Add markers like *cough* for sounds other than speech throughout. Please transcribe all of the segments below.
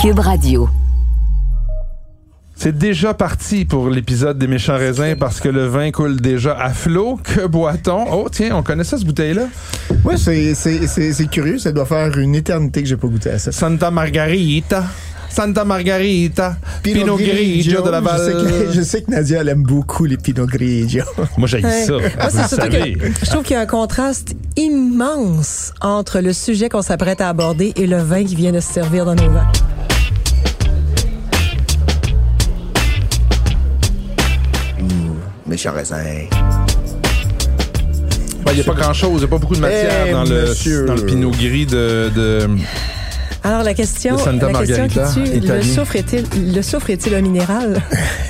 Cube Radio. C'est déjà parti pour l'épisode des méchants raisins parce que le vin coule déjà à flot. Que boit-on? Oh, tiens, on connaît ça, cette bouteille-là? Oui, c'est, c'est, c'est, c'est curieux. Ça doit faire une éternité que j'ai pas goûté à ça. Santa Margarita. Santa Margarita. Pinot, Grigio de Je sais, que, *laughs* je sais que Nadia, elle aime beaucoup les Pinot Grigio. *laughs* Moi, j'ai Ouais. ça. Moi, surtout que je trouve qu'il y a un contraste immense entre le sujet qu'on s'apprête à aborder et le vin qui vient de se servir dans nos vins. Méchant raisin. Ben, Il n'y a pas grand-chose. Il n'y a pas beaucoup de matière Eh, dans, le, monsieur. dans le Pinot Gris de... de- Alors la question, la question qui tue, le soufre est-il, le soufre est-il un minéral? *laughs*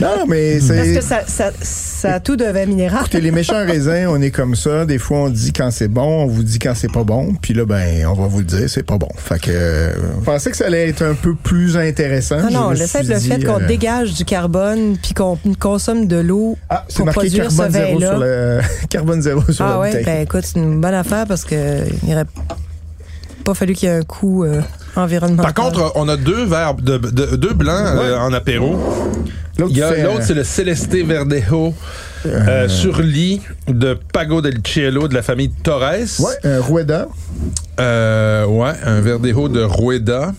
Non, mais Parce c'est. que ça, ça, ça a tout de vin minéral. Écoutez, les méchants raisins, on est comme ça. Des fois, on dit quand c'est bon, on vous dit quand c'est pas bon. Puis là, ben, on va vous le dire, c'est pas bon. Fait que, euh, je pensais que ça allait être un peu plus intéressant. Non, non, le fait, le fait qu'on euh, dégage du carbone puis qu'on consomme de l'eau Ah, c'est pour marqué produire ce carbone zéro vin-là. sur le *laughs* carbone zéro sur Ah la ouais, bouteille. ben écoute, c'est une bonne affaire parce que il aurait pas fallu qu'il y ait un coût euh, environnemental. Par contre, on a deux verres, de, de- deux blancs euh, en apéro. L'autre, c'est, euh, c'est le Celeste Verdejo euh, sur lit de Pago del Cielo de la famille Torres. Ouais, un Rueda. Euh, ouais, un Verdejo de Rueda.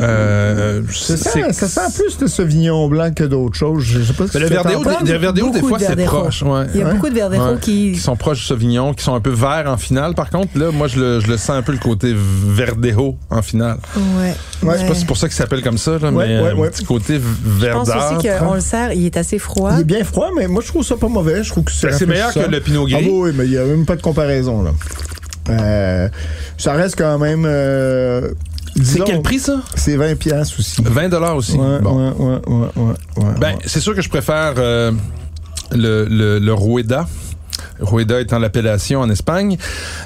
Euh, Ça c'est- sent, ça sent plus le Sauvignon blanc que d'autres choses. Je sais pas si Mais le Verdejo, des fois, de c'est proche. Ouais. Il y a beaucoup de Ouais, qui... qui sont proches du Sauvignon, qui sont un peu verts en finale. Par contre, là, moi, je le, je le sens un peu le côté Verdejo en finale. Ouais. Ouais, Je sais pas si c'est pour ça qu'il s'appelle comme ça, là, Ouais, mais ouais, un ouais. petit côté Je pense verdâtre. aussi qu'on le sert, il est assez froid. Il est bien froid, mais moi, je trouve ça pas mauvais. Je trouve que c'est Ben, c'est meilleur que le Pinot Gris. Ah oui, mais il n'y a même pas de comparaison, là. Euh, ça reste quand même. euh, C'est quel prix, ça? C'est 20 piastres aussi. 20 dollars aussi. Ouais, Bon. ouais, ouais, ouais, ouais, ouais, Ben, ouais. c'est sûr que je préfère euh, le, le, le Rueda. Rueda étant l'appellation en Espagne.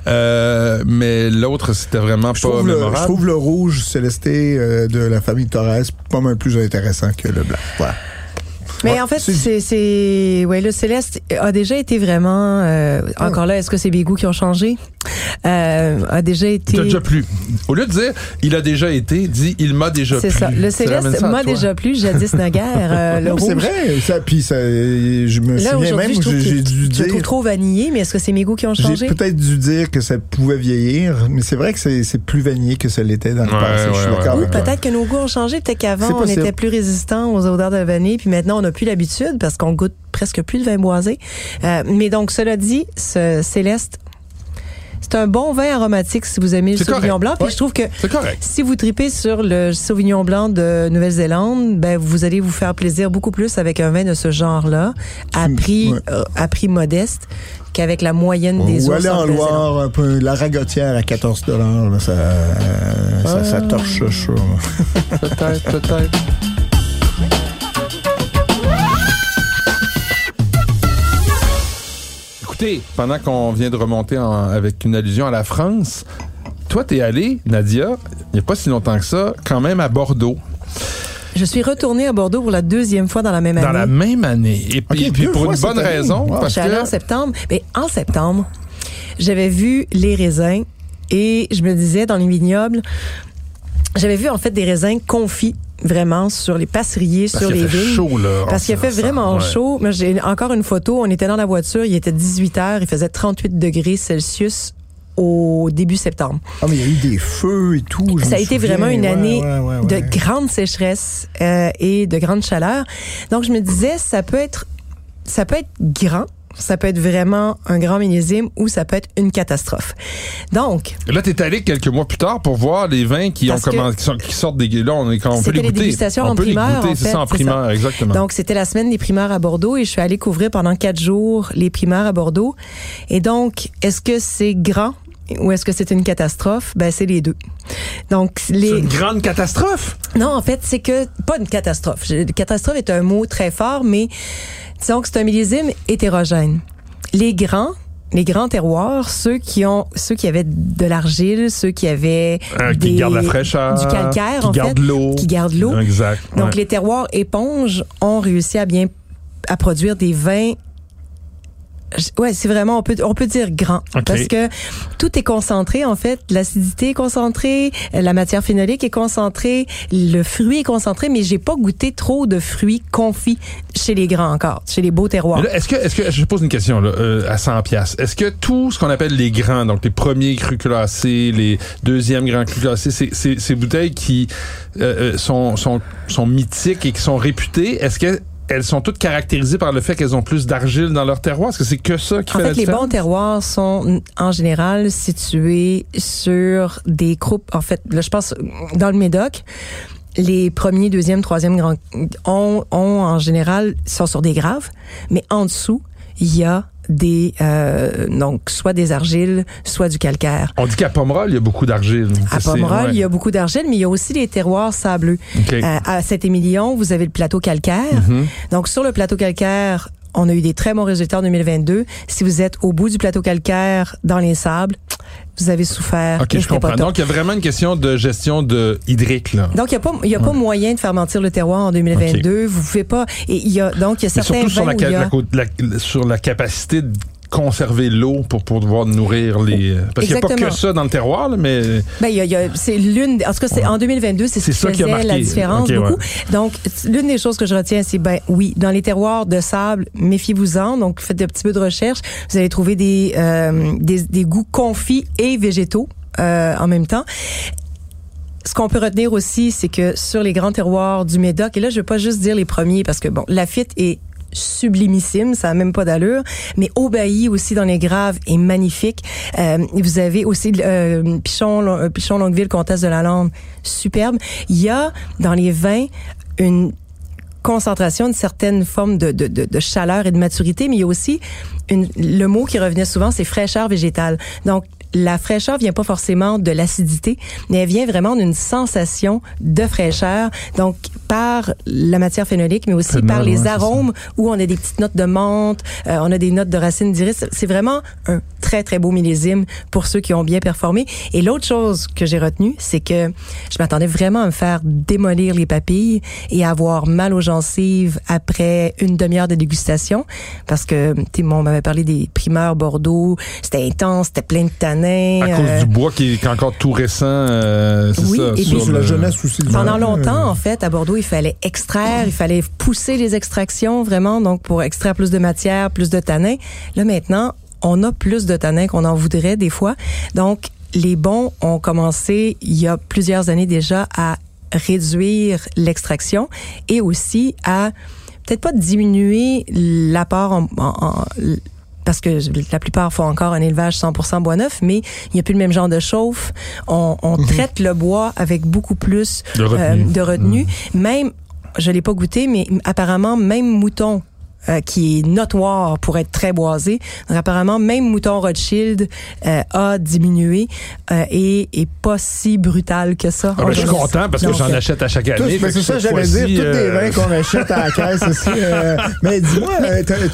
Euh, mais l'autre, c'était vraiment Je pas le, mémorable. je trouve le rouge célesté euh, de la famille Torres pas mal plus intéressant que le blanc. Voilà. Mais Ouais, en fait, c'est- c'est, c'est, ouais, le céleste a déjà été vraiment, euh, encore là, est-ce que c'est mes goûts qui ont changé? Euh, a déjà été. T'as déjà plu. Au lieu de dire il a déjà été, dis il m'a déjà C'est plu. ça. Le Ça ramène céleste m'a déjà plu, jadis *laughs* naguère. Euh, le Non, c'est vrai. Ça, puis ça, je me Là, souviens même je j'ai dû je le dire. trouve trop vanillé, mais est-ce que c'est mes goûts qui ont J'ai changé? peut-être dû dire que ça pouvait vieillir, mais c'est vrai que c'est c'est plus vanillé que ça l'était dans le Ouais, passé. je suis ouais, d'accord. Peut-être que nos goûts ont changé. Peut-être C'est qu'avant, on était plus résistant aux odeurs de vanille, puis maintenant, on n'a plus l'habitude parce qu'on goûte presque plus de vin boisé. Euh, mais donc, cela dit, ce céleste, c'est un bon vin aromatique si vous aimez le Sauvignon correct. blanc. Puis Ouais. je trouve que si vous tripez sur le Sauvignon blanc de Nouvelle-Zélande, ben vous allez vous faire plaisir beaucoup plus avec un vin de ce genre-là, à prix ouais. euh, à prix modeste, qu'avec la moyenne des Ou aller en. Loire, un peu la ragotière à 14 dollars, ça, euh, ça, ça torche ça. Peut-être, peut-être. Écoutez, pendant qu'on vient de remonter en- avec une allusion à la France, toi, t'es allé, Nadia, il n'y a pas si longtemps que ça, quand même à Bordeaux, Je suis retournée à Bordeaux pour la deuxième fois dans la même dans année. la même année. Et puis, pour une bonne raison, Wow. parce J'étais allée en que... septembre. Mais en septembre, j'avais vu les raisins et je me disais dans les vignobles, j'avais vu en fait des raisins confits vraiment sur les passeriers, Parce sur les fait vignes. chaud, là. Parce qu'il a fait vraiment ouais. chaud. J'ai encore une photo. On était dans la voiture. Il était 18 heures. Il faisait 38 degrés Celsius au début septembre. Ah, mais il y a eu des feux et tout. Ça a été souviens. vraiment une Ouais, année ouais, de grande sécheresse euh, et de grande chaleur. Donc, je me disais, ça peut être, ça peut être grand. Ça peut être vraiment un grand millésime ou ça peut être une catastrophe. Donc, Là, t'es allé quelques mois plus tard pour voir les vins qui, ont commencé, qui, sont- qui sortent des... Là, on, est, on peut les goûter. dégustations on en peut les goûter, en c'est ça, en c'est primeur, ça. exactement. Donc, c'était la semaine des primeurs à Bordeaux et je suis allée couvrir pendant quatre jours les primeurs à Bordeaux. Et donc, est-ce que c'est grand? Ou est-ce que c'est une catastrophe? Ben, c'est les deux. Donc, c'est les... une grande catastrophe? Non, en fait, c'est que, pas une catastrophe. Catastrophe est un mot très fort, mais disons que c'est un millésime hétérogène. Les grands, les grands terroirs, ceux qui ont, ceux qui avaient de l'argile, ceux qui avaient Euh, qui gardent la fraîcheur. du calcaire, qui en gardent l'eau. qui gardent l'eau. Exact. Donc, ouais. les terroirs éponges ont réussi à bien à produire des vins Ouais, c'est vraiment on peut on peut dire grand parce que tout est concentré en fait, l'acidité est concentrée, la matière phénolique est concentrée, le fruit est concentré, mais j'ai pas goûté trop de fruits confits chez les grands encore, chez les beaux terroirs. Est-ce que est-ce que je pose une question là, euh, à 100 pièces. Est-ce que tout ce qu'on appelle les grands, donc les premiers crus classés, les deuxièmes grands crus classés, c'est ces bouteilles qui euh, euh, sont sont sont mythiques et qui sont réputées, est-ce que elles sont toutes caractérisées par le fait qu'elles ont plus d'argile dans leur terroir? Est-ce que c'est que ça qui fait, la différence? En fait, les bons terroirs sont en général situés sur des croupes. En fait, là, je pense dans le Médoc, les premiers, deuxième, troisième grands ont, ont en général sont sur des graves, mais en dessous, il y a des euh, donc soit des argiles, soit du calcaire. On dit qu'à Pomerol, il y a beaucoup d'argile. À Pomerol, il y a beaucoup d'argile, mais il y a aussi les terroirs sableux. Euh, à Saint-Émilion, vous avez le plateau calcaire. Mm-hmm. Donc sur le plateau calcaire, on a eu des très bons résultats en 2022. Si vous êtes au bout du plateau calcaire dans les sables, vous avez souffert. OK, je comprends. Donc, il y a vraiment une question de gestion de hydrique, là. Donc, il n'y a pas, il y a pas moyen de faire mentir le terroir en 2022. Vous pouvez pas, et il y a, donc, il y a certains surtout sur la, la, sur la capacité de conserver l'eau pour pouvoir nourrir les euh, parce qu'il n'y a pas que ça dans le terroir mais ben, y a, y a, c'est l'une en tout cas c'est en 2022 c'est ce qui faisait la différence beaucoup. donc l'une des choses que je retiens c'est ben oui dans les terroirs de sable méfiez-vous-en. Donc faites un petit peu de recherche. Vous allez trouver des euh, des, des, goûts confits et végétaux euh, en même temps. Ce qu'on peut retenir aussi, c'est que sur les grands terroirs du Médoc, et là, je veux pas juste dire les premiers, parce que bon, Lafitte est sublimissime, ça a même pas d'allure. Mais Aubailly aussi dans les graves est magnifique. Euh, vous avez aussi euh, Pichon, euh, Pichon Longueville, Comtesse de la Lande, superbe. Il y a dans les vins une concentration, forme de, de, de, chaleur et de maturité, mais il y a aussi le mot qui revenait souvent, c'est fraîcheur végétale. Donc, la fraîcheur vient pas forcément de l'acidité, mais elle vient vraiment d'une sensation de fraîcheur. Donc, par la matière phénolique, mais aussi par les arômes où on a des petites notes de menthe, euh, on a des notes de racines d'iris. C'est vraiment un très, très beau millésime pour ceux qui ont bien performé. Et l'autre chose que j'ai retenue, c'est que je m'attendais vraiment à me faire démolir les papilles et avoir mal aux gencives après une demi-heure de dégustation parce que, tu on m'avait parlé des primeurs Bordeaux, c'était intense, c'était plein de tanins. À cause du bois qui est encore tout récent, euh, oui, ça. Et sur la jeunesse aussi. Pendant longtemps, en fait, à Bordeaux, il fallait extraire, il fallait pousser les extractions vraiment, donc pour extraire plus de matière, plus de tanins. Là maintenant, on a plus de tanins qu'on en voudrait des fois. Donc les bons ont commencé il y a plusieurs années déjà à réduire l'extraction et aussi à peut-être pas diminuer l'apport en, en, parce que la plupart font encore un élevage 100% bois neuf, mais il n'y a plus le même genre de chauffe. On, on mhm. traite le bois avec beaucoup plus de retenue. Euh, mhm. Même, je l'ai pas goûté, mais apparemment, même mouton euh, qui est notoire pour être très boisé. Donc apparemment, même Mouton Rothschild euh, a diminué euh, et est pas si brutal que ça. Ah ben, je suis content parce que j'en achète à chaque année. c'est ça, j'allais dire, tous les vins qu'on *laughs* achète à la caisse aussi. mais dis-moi,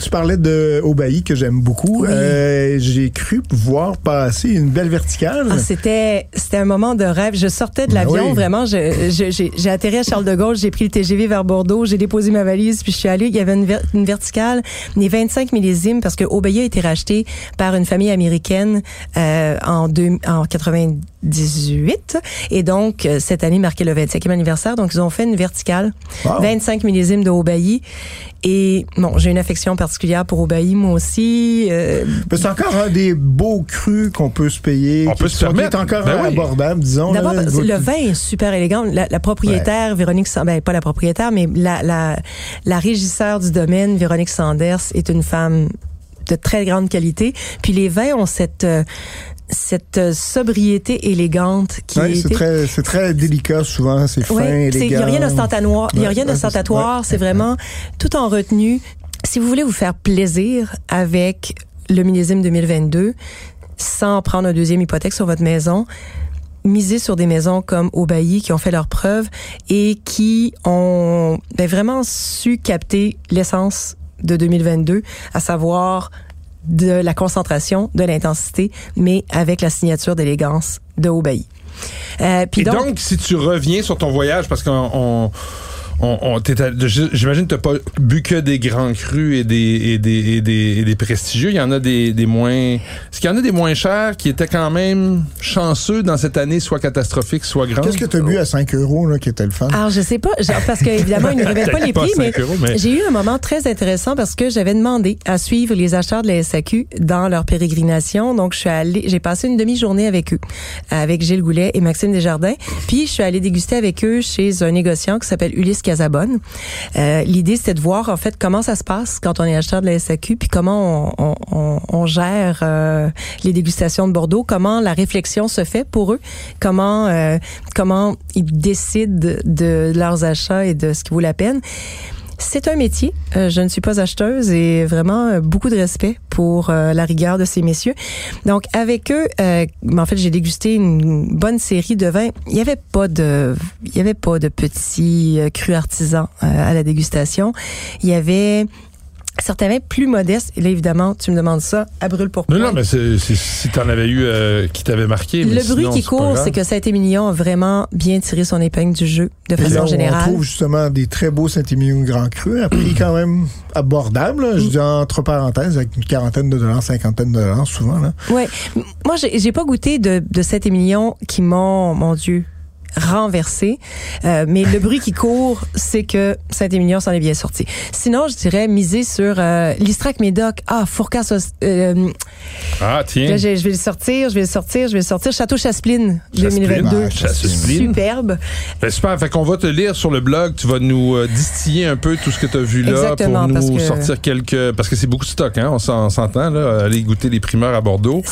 tu parlais de Aubailly que j'aime beaucoup. J'ai cru pouvoir passer une belle verticale. Ah, c'était c'était un moment de rêve. Je sortais de ben l'avion, vraiment. J'ai atterri à Charles de Gaulle, j'ai pris le TGV vers Bordeaux, j'ai déposé ma valise, puis je suis allée. Il y avait une, une verticale les 25 millésimes, parce que Obey a été racheté par une famille américaine euh, en, deux, en 98. Et donc, euh, cette année marquait le 25e anniversaire. Donc, ils ont fait une verticale. 25 millésimes de Obey. Et bon, j'ai une affection particulière pour Obey, moi aussi. Euh, c'est encore un des beaux crus qu'on peut se payer. On peut se permettre. encore ben abordable, disons. D'abord, le vin est super élégant. La, propriétaire, Véronique, ben pas la propriétaire, mais la, la, la régisseur du domaine, Véronique Sanders, est une femme de très grande qualité. Puis les vins ont cette euh, cette euh, sobriété élégante qui ouais, c'est très c'est très délicat souvent c'est fin élégant il y a rien d'ostentatoire il y a rien c'est vraiment tout en retenue. Si vous voulez vous faire plaisir avec le millésime 2022 sans prendre un deuxième hypothèque sur votre maison misez sur des maisons comme Aubailly qui ont fait leurs preuves et qui ont ben, vraiment su capter l'essence de 2022, à savoir de la concentration, de l'intensité, mais avec la signature d'élégance de Aubailly. Euh, Et donc, si tu reviens sur ton voyage, parce qu'on on, on t'es allé- j'imagine que t'as pas bu que des grands crus et des, et des, et des, et des prestigieux. Il y en a des, des moins. Est-ce qu'il y en a des moins chers qui étaient quand même chanceux dans cette année, soit catastrophique, soit grande? Qu'est-ce que tu as bu à 5 euros là, qui était le fun? Alors, je sais pas, genre, parce qu'évidemment, ils *laughs* ne révèlent pas les Pas prix, mais 5 euros, mais- j'ai eu un moment très intéressant parce que j'avais demandé à suivre les acheteurs de la SAQ dans leur pérégrination. Donc, je suis allée, j'ai passé une demi-journée avec eux, avec Gilles Goulet et Maxime Desjardins. Puis, je suis allée déguster avec eux chez un négociant qui s'appelle Ulysse Euh, L'idée, c'était de voir, en fait, comment ça se passe quand on est acheteur de la SAQ, puis comment on, on, on, on gère euh, les dégustations de Bordeaux, comment la réflexion se fait pour eux, comment euh, comment ils décident de leurs achats et de ce qui vaut la peine. C'est un métier. Euh, je ne suis pas acheteuse et vraiment euh, beaucoup de respect pour euh, la rigueur de ces messieurs. Donc avec eux, en fait, j'ai dégusté une bonne série de vins. Il y avait pas de, il y avait pas de petits crus artisans à la dégustation. Il y avait certains vins plus modestes. Et là, évidemment, tu me demandes ça à brûle pour Non, point. non, mais c'est, c'est- si t'en avais eu euh, qui t'avait marqué. mais Le bruit sinon, qui c'est court, c'est que Saint-Émilion a vraiment bien tiré son épingle du jeu de là, façon on générale. trouve justement des très beaux Saint-Émilion Grand Cru à prix quand même abordable. là. Je dis entre parenthèses, avec une quarantaine de dollars, cinquantaine de dollars souvent. M- Moi, j'ai j'ai pas goûté de, de Saint-Émilion qui m'ont, mon Dieu, renversé. Euh, mais le bruit qui court, c'est que Saint-Émilion s'en est bien sorti. Sinon, je dirais miser sur euh, l'Istrac Médoc. Ah, Fourcas. Euh, Ah, tiens. là, je vais le sortir, je vais le sortir, je vais le sortir. Château Chaspline, Chaspline. 2022. Ah. Superbe. Ben, super. Fait qu'on va te lire sur le blog. Tu vas nous euh, distiller un peu tout ce que tu as vu là Exactement, pour nous que- sortir quelques. Parce que c'est beaucoup de stock, hein. On s'en- s'entend, là. Aller goûter les primeurs à Bordeaux.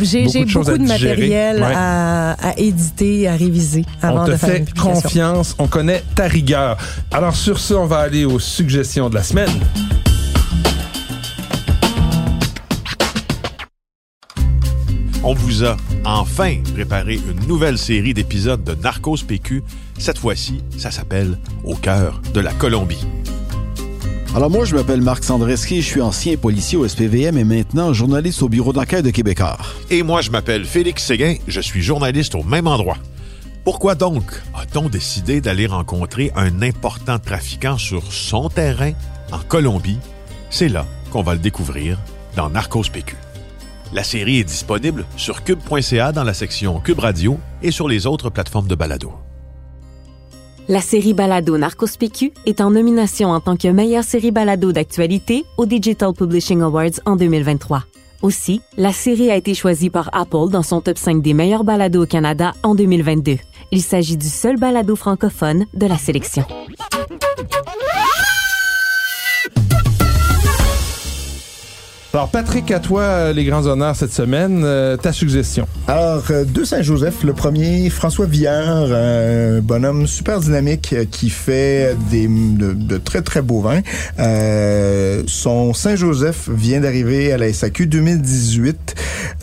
J'ai Beaucoup de beaucoup matériel Ouais. à, à éditer, à réviser avant on te de faire fait une confiance. On connaît ta rigueur. Alors, sur ce, on va aller aux suggestions de la semaine. On vous a enfin préparé une nouvelle série d'épisodes de Narcos PQ. Cette fois-ci, ça s'appelle Au cœur de la Colombie. Alors moi, je m'appelle Marc Sandreski, je suis ancien policier au SPVM et maintenant journaliste au bureau d'enquête de Québécois. Et moi, je m'appelle Félix Séguin, je suis journaliste au même endroit. Pourquoi donc a-t-on décidé d'aller rencontrer un important trafiquant sur son terrain en Colombie? C'est là qu'on va le découvrir dans Narcos PQ. La série est disponible sur cube.ca dans la section Cube Radio et sur les autres plateformes de balado. La série Balado Narcos PQ est en nomination en tant que meilleure série balado d'actualité au Digital Publishing Awards en 2023. Aussi, la série a été choisie par Apple dans son top 5 des meilleurs balados au Canada en 2022. Il s'agit du seul balado francophone de la sélection. Alors, Patrick, à toi, euh, les grands honneurs cette semaine. Euh, ta suggestion. Alors, euh, de Saint-Joseph, le premier, François Villard, un bonhomme super dynamique euh, qui fait des, de, de très, très beaux vins. Euh, son Saint-Joseph vient d'arriver à la SAQ 2018.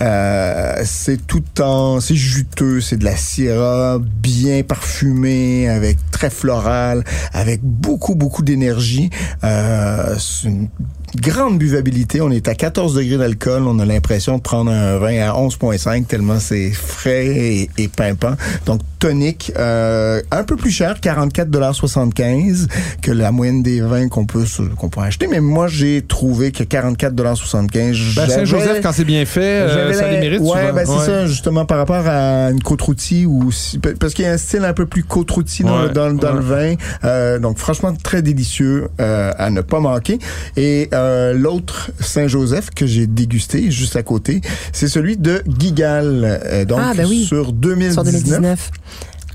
Euh, c'est tout en... C'est juteux, c'est de la syrah bien parfumée, avec très floral, avec beaucoup, beaucoup d'énergie. Euh, une grande buvabilité. On est à 14 degrés d'alcool. On a l'impression de prendre un vin à 11,5 tellement c'est frais et, et pimpant. Donc tonique, euh, un peu plus cher, 44,75 que la moyenne des vins qu'on peut qu'on peut acheter. Mais moi j'ai trouvé que 44,75 Ben, Saint-Joseph, quand c'est bien fait, euh, j'avais ça les mérite ouais, ben c'est Ouais. ça, justement, par rapport à une côte rôtie ou parce qu'il y a un style un peu plus côte rôtie dans, Ouais, dans, dans le vin. Euh, donc, franchement, très délicieux euh, à ne pas manquer. Et euh, l'autre Saint-Joseph que j'ai dégusté juste à côté, c'est celui de Gigal. euh, donc, Ah, ben oui. sur 2019. Sur 2019.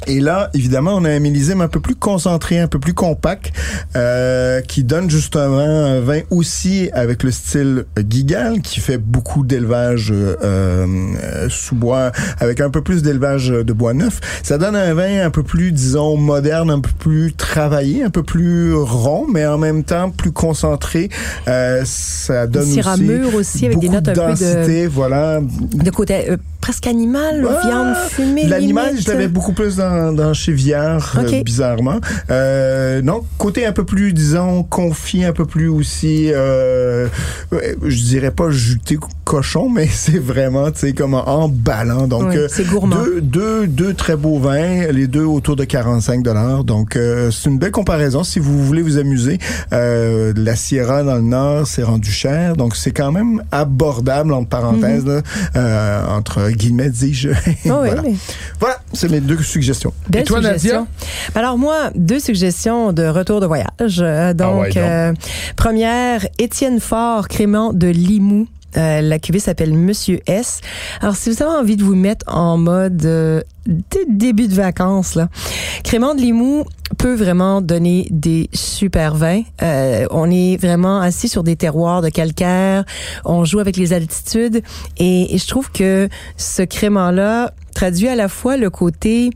Et là, évidemment, on a un millésime un peu plus concentré, un peu plus compact, euh, qui donne justement un vin aussi avec le style Gigal, qui fait beaucoup d'élevage euh, euh, sous bois, avec un peu plus d'élevage de bois neuf. Ça donne un vin un peu plus, disons, moderne, un peu plus travaillé, un peu plus rond, mais en même temps plus concentré. Euh, ça donne aussi, aussi, avec des beaucoup notes de un peu de- densité, voilà, De côté euh, presque animal, Ah, viande fumée. L'animal, je l'avais beaucoup plus dans, dans chez Viard, Ok. euh, bizarrement. Euh, non, côté un peu plus, disons, confié, un peu plus aussi, euh, je dirais pas juté cochon, mais *laughs* c'est vraiment, tu sais, comme emballant. Donc, Oui, euh, c'est gourmand. Deux, deux, deux très beaux vins, les deux autour de 45 dollars. Donc, euh, c'est une belle comparaison si vous voulez vous amuser. Euh, la Sierra dans le Nord, c'est rendu cher, donc c'est quand même abordable entre parenthèses, là, euh, entre guillemets, dis-je. *laughs* Oui, voilà, mais- voilà c'est mes deux suggestions. Belle Et toi, Nadia? suggestion. Alors moi, deux suggestions de retour de voyage. Donc, Ah ouais, donc. euh, première, Étienne Fort, crément de Limoux. Euh, la cuvée s'appelle Monsieur S. Alors, si vous avez envie de vous mettre en mode euh, dé- début de vacances, là, Crément de Limoux peut vraiment donner des super vins. Euh, on est vraiment assis sur des terroirs de calcaire. On joue avec les altitudes. Et, je trouve que ce crément-là traduit à la fois le côté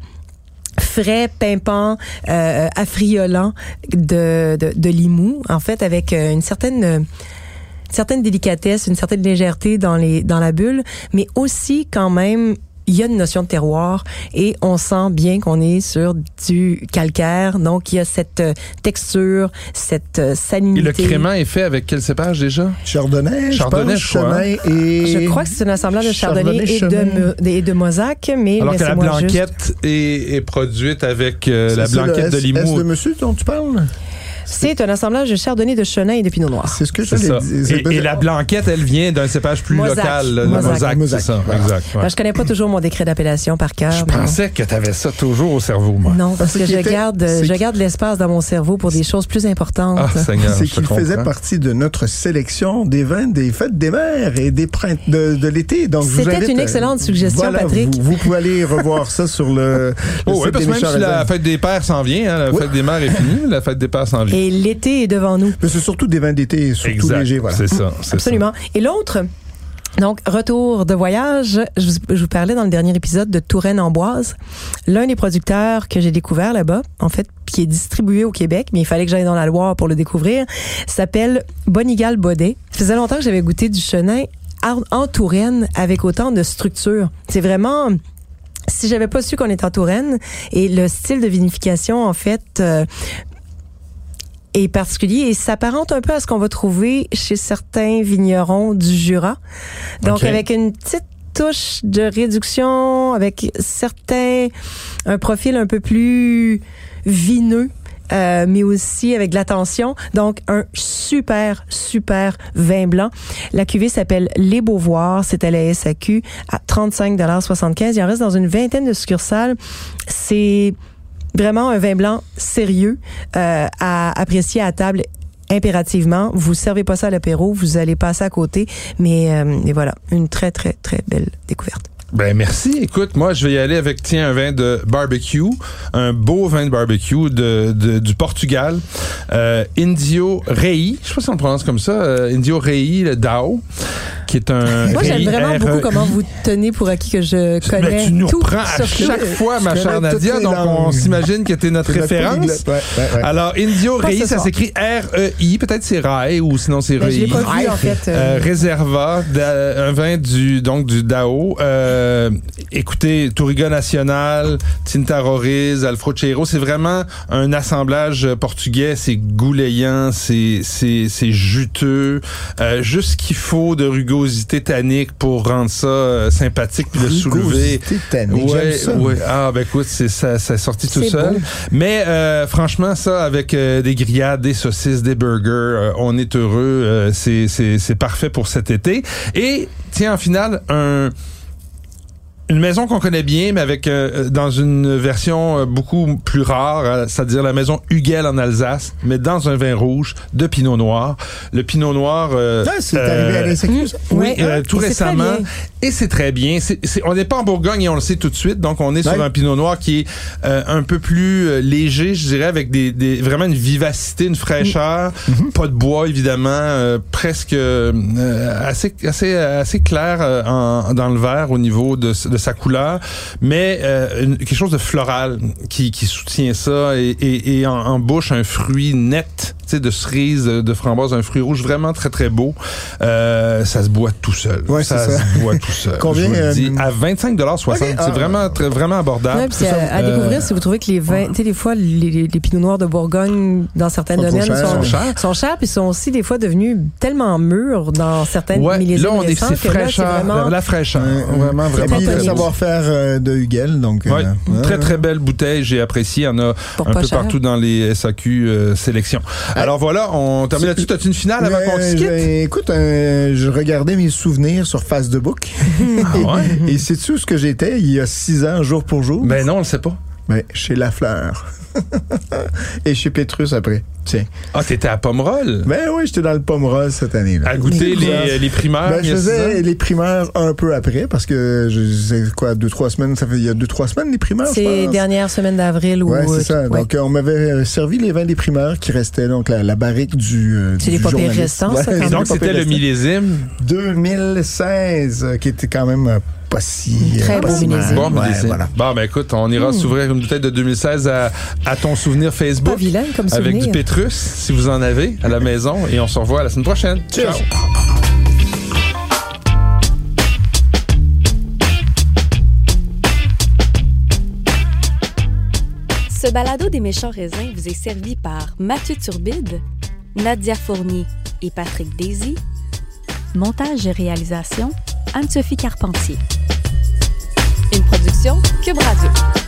frais, pimpant, euh, affriolant de, de, de Limoux, en fait, avec euh, une certaine euh, certaine délicatesse, une certaine légèreté dans les dans la bulle, mais aussi quand même il y a une notion de terroir et on sent bien qu'on est sur du calcaire. Donc, il y a cette euh, texture, cette euh, Et salinité. le crément est fait avec quel cépage déjà? Chardonnay, Chardonnay, je je crois, et... Je crois que c'est un assemblage de chardonnay, et, de, et de mosaque, mais Alors que la blanquette est, est produite avec euh, C'est la le blanquette de S- S de Limoux. monsieur dont tu parles? C'est un assemblage de chardonnay, de chenin et de pinot noir. C'est ce que je C'est ça. voulais dire. Et, et la blanquette, elle vient d'un cépage plus Mosaque. local, le Mosaque. mosaque, ça. voilà. Exact. ouais. Ben, je connais pas toujours mon décret d'appellation par cœur. Je mais- pensais que tu avais ça toujours au cerveau, moi. Non, parce que je était- garde, je garde l'espace dans mon cerveau pour des choses plus importantes. Ah, Seigneur, C'est qu'il faisait partie de notre sélection des vins des fêtes des mers et des printemps de, de l'été. Donc, C'était une excellente suggestion, voilà, Patrick. Vous, vous pouvez aller revoir ça sur le, *laughs* le Oh, oui, parce des que même si la fête des pères s'en vient, hein, la Oui. fête des mères est finie, la fête des pères s'en vient. Et l'été est devant nous. Mais c'est surtout des vins d'été, surtout exact. légers. Voilà. C'est ça. Absolument. Et l'autre, donc, retour de voyage. Je vous, je vous parlais dans le dernier épisode de Touraine-Amboise. L'un des producteurs que j'ai découvert là-bas, en fait, qui est distribué au Québec, mais il fallait que j'aille dans la Loire pour le découvrir, s'appelle Bonigal Baudet. Ça faisait longtemps que j'avais goûté du chenin en- en Touraine avec autant de structure. C'est vraiment si j'avais pas su qu'on est en Touraine et le style de vinification en fait euh, est particulier et s'apparente un peu à ce qu'on va trouver chez certains vignerons du Jura. Donc avec une petite touche de réduction, avec certains un profil un peu plus vineux. euh, mais aussi avec de l'attention. Donc, un super, super vin blanc. La cuvée s'appelle Les Beauvoirs. C'est à la SAQ à 35,75 Il en reste dans une vingtaine de succursales. C'est vraiment un vin blanc sérieux euh, à apprécier à table impérativement. Vous servez pas ça à l'apéro, vous allez passer à côté. Mais euh, voilà, une très, très, très belle découverte. Ben merci. Écoute, moi je vais y aller avec tiens un vin de barbecue, un beau vin de barbecue de, de- du Portugal, euh, Indio Rei. Je sais pas si on le prononce comme ça, euh, Indio Rei le Dao, qui est un. Moi, j'aime vraiment R-E-I. beaucoup comment vous tenez pour acquis que je connais Ben, tu nous tout reprends à chaque le- fois, ma Je chère Nadia, donc on s'imagine que t'es notre référence. polyglotte, ouais, ouais, ouais. Alors, Indio Rei, ça s'écrit R-E-I, peut-être c'est Rai ou sinon c'est Ben, je Rei. l'ai pas vu, en fait. euh, Reserva, da- un vin du donc du Dao. Euh, écoutez, Touriga National, Tinta Roriz, Alfrochero, c'est vraiment un assemblage portugais. C'est goulayant, c'est c'est c'est juteux, euh, juste ce qu'il faut de rugosité tannique pour rendre ça euh, sympathique puis le soulever. Rugosité tannique, Ouais, ça. ouais. Ah ben écoute, c'est ça, ça est sorti tout seul. beau. Mais euh, franchement, ça avec euh, des grillades, des saucisses, des burgers, euh, on est heureux. euh, c'est c'est c'est parfait pour cet été. Et tiens, en finale, un une maison qu'on connaît bien, mais avec euh, dans une version euh, beaucoup plus rare, euh, c'est-à-dire la maison Huguel en Alsace, mais dans un vin rouge de Pinot Noir. Le Pinot Noir. euh, Ah, c'est euh, arrivé à la SAQ, ça? oui, euh, tout Et récemment. Et c'est très bien. C'est- c'est- on n'est pas en Bourgogne et on le sait tout de suite. Donc, on est sur un pinot noir qui est euh, un peu plus euh, léger, je dirais, avec des, des- vraiment une vivacité, une fraîcheur. Mm-hmm. Pas de bois, évidemment. euh, presque euh, assez, assez, assez clair euh, en- dans le verre au niveau de, ce- de sa couleur, mais euh, une- quelque chose de floral qui, qui soutient ça et, et, et en, en bouche un fruit net, tu sais, de cerise, de, de framboise, un fruit rouge vraiment très très beau. Euh, ça se boit tout seul. Ouais, ça, se boit tout seul. *laughs* Combien, Je vous le dis, euh, à 25,60 Ok, C'est ah. vraiment très, vraiment abordable. Ouais, puis à, à Euh, découvrir si vous trouvez que les vins, tu sais, des fois, les, les, les pinots noirs de Bourgogne, dans certains domaines, chers. sont, Sont chers. sont chers, puis sont aussi des fois devenus tellement mûrs dans certaines Ouais, millésimes là on est que là, vraiment... la, la fraîcheur, vraiment vraiment très très. Savoir-faire euh, de Hugel, donc. Ouais, euh, une très très belle bouteille, j'ai apprécié, il y en a Pour un pas peu cher. partout dans les SAQ euh, sélections. Alors voilà, on termine là-dessus. T'as-tu une finale avant qu'on se quitte? écoute, euh, je regardais mes souvenirs sur Facebook. *laughs* Ah ouais? Et sais-tu ce que j'étais il y a six ans, jour pour jour? Ben non, on le sait pas. Ben, chez Lafleur. *laughs* Et chez Pétrus après. Tiens. Ah, t'étais à Pomerol? Ben oui, j'étais dans le Pomerol cette année. là à goûter les, les primeurs? Ben, je faisais ans? les primeurs un peu après parce que je quoi deux trois semaines ça fait il y a deux trois semaines les primeurs C'est dernière semaine d'avril ou... Ouais, euh, c'est ça. ouais. Donc, euh, on m'avait euh, servi les vins des primeurs qui restaient, donc la, la barrique du. euh, C'est les journaliste. restants, ça, quand Et même. donc, c'était le millésime? 2016, euh, qui était quand même euh, pas si. Très euh, beau pas si mal. Bon, Ouais, voilà. Bon, ben écoute, on ira s'ouvrir une bouteille de 2016 à, à ton souvenir Pas Facebook. vilain comme Avec souvenir. du Pétrus, si vous en avez, à la maison. Et on se revoit la semaine prochaine. Cheers. Ciao. Ce balado des méchants raisins vous est servi par Mathieu Turbide, Nadia Fournier et Patrick Daisy. Montage et réalisation, Anne-Sophie Carpentier. Une production Cube Radio.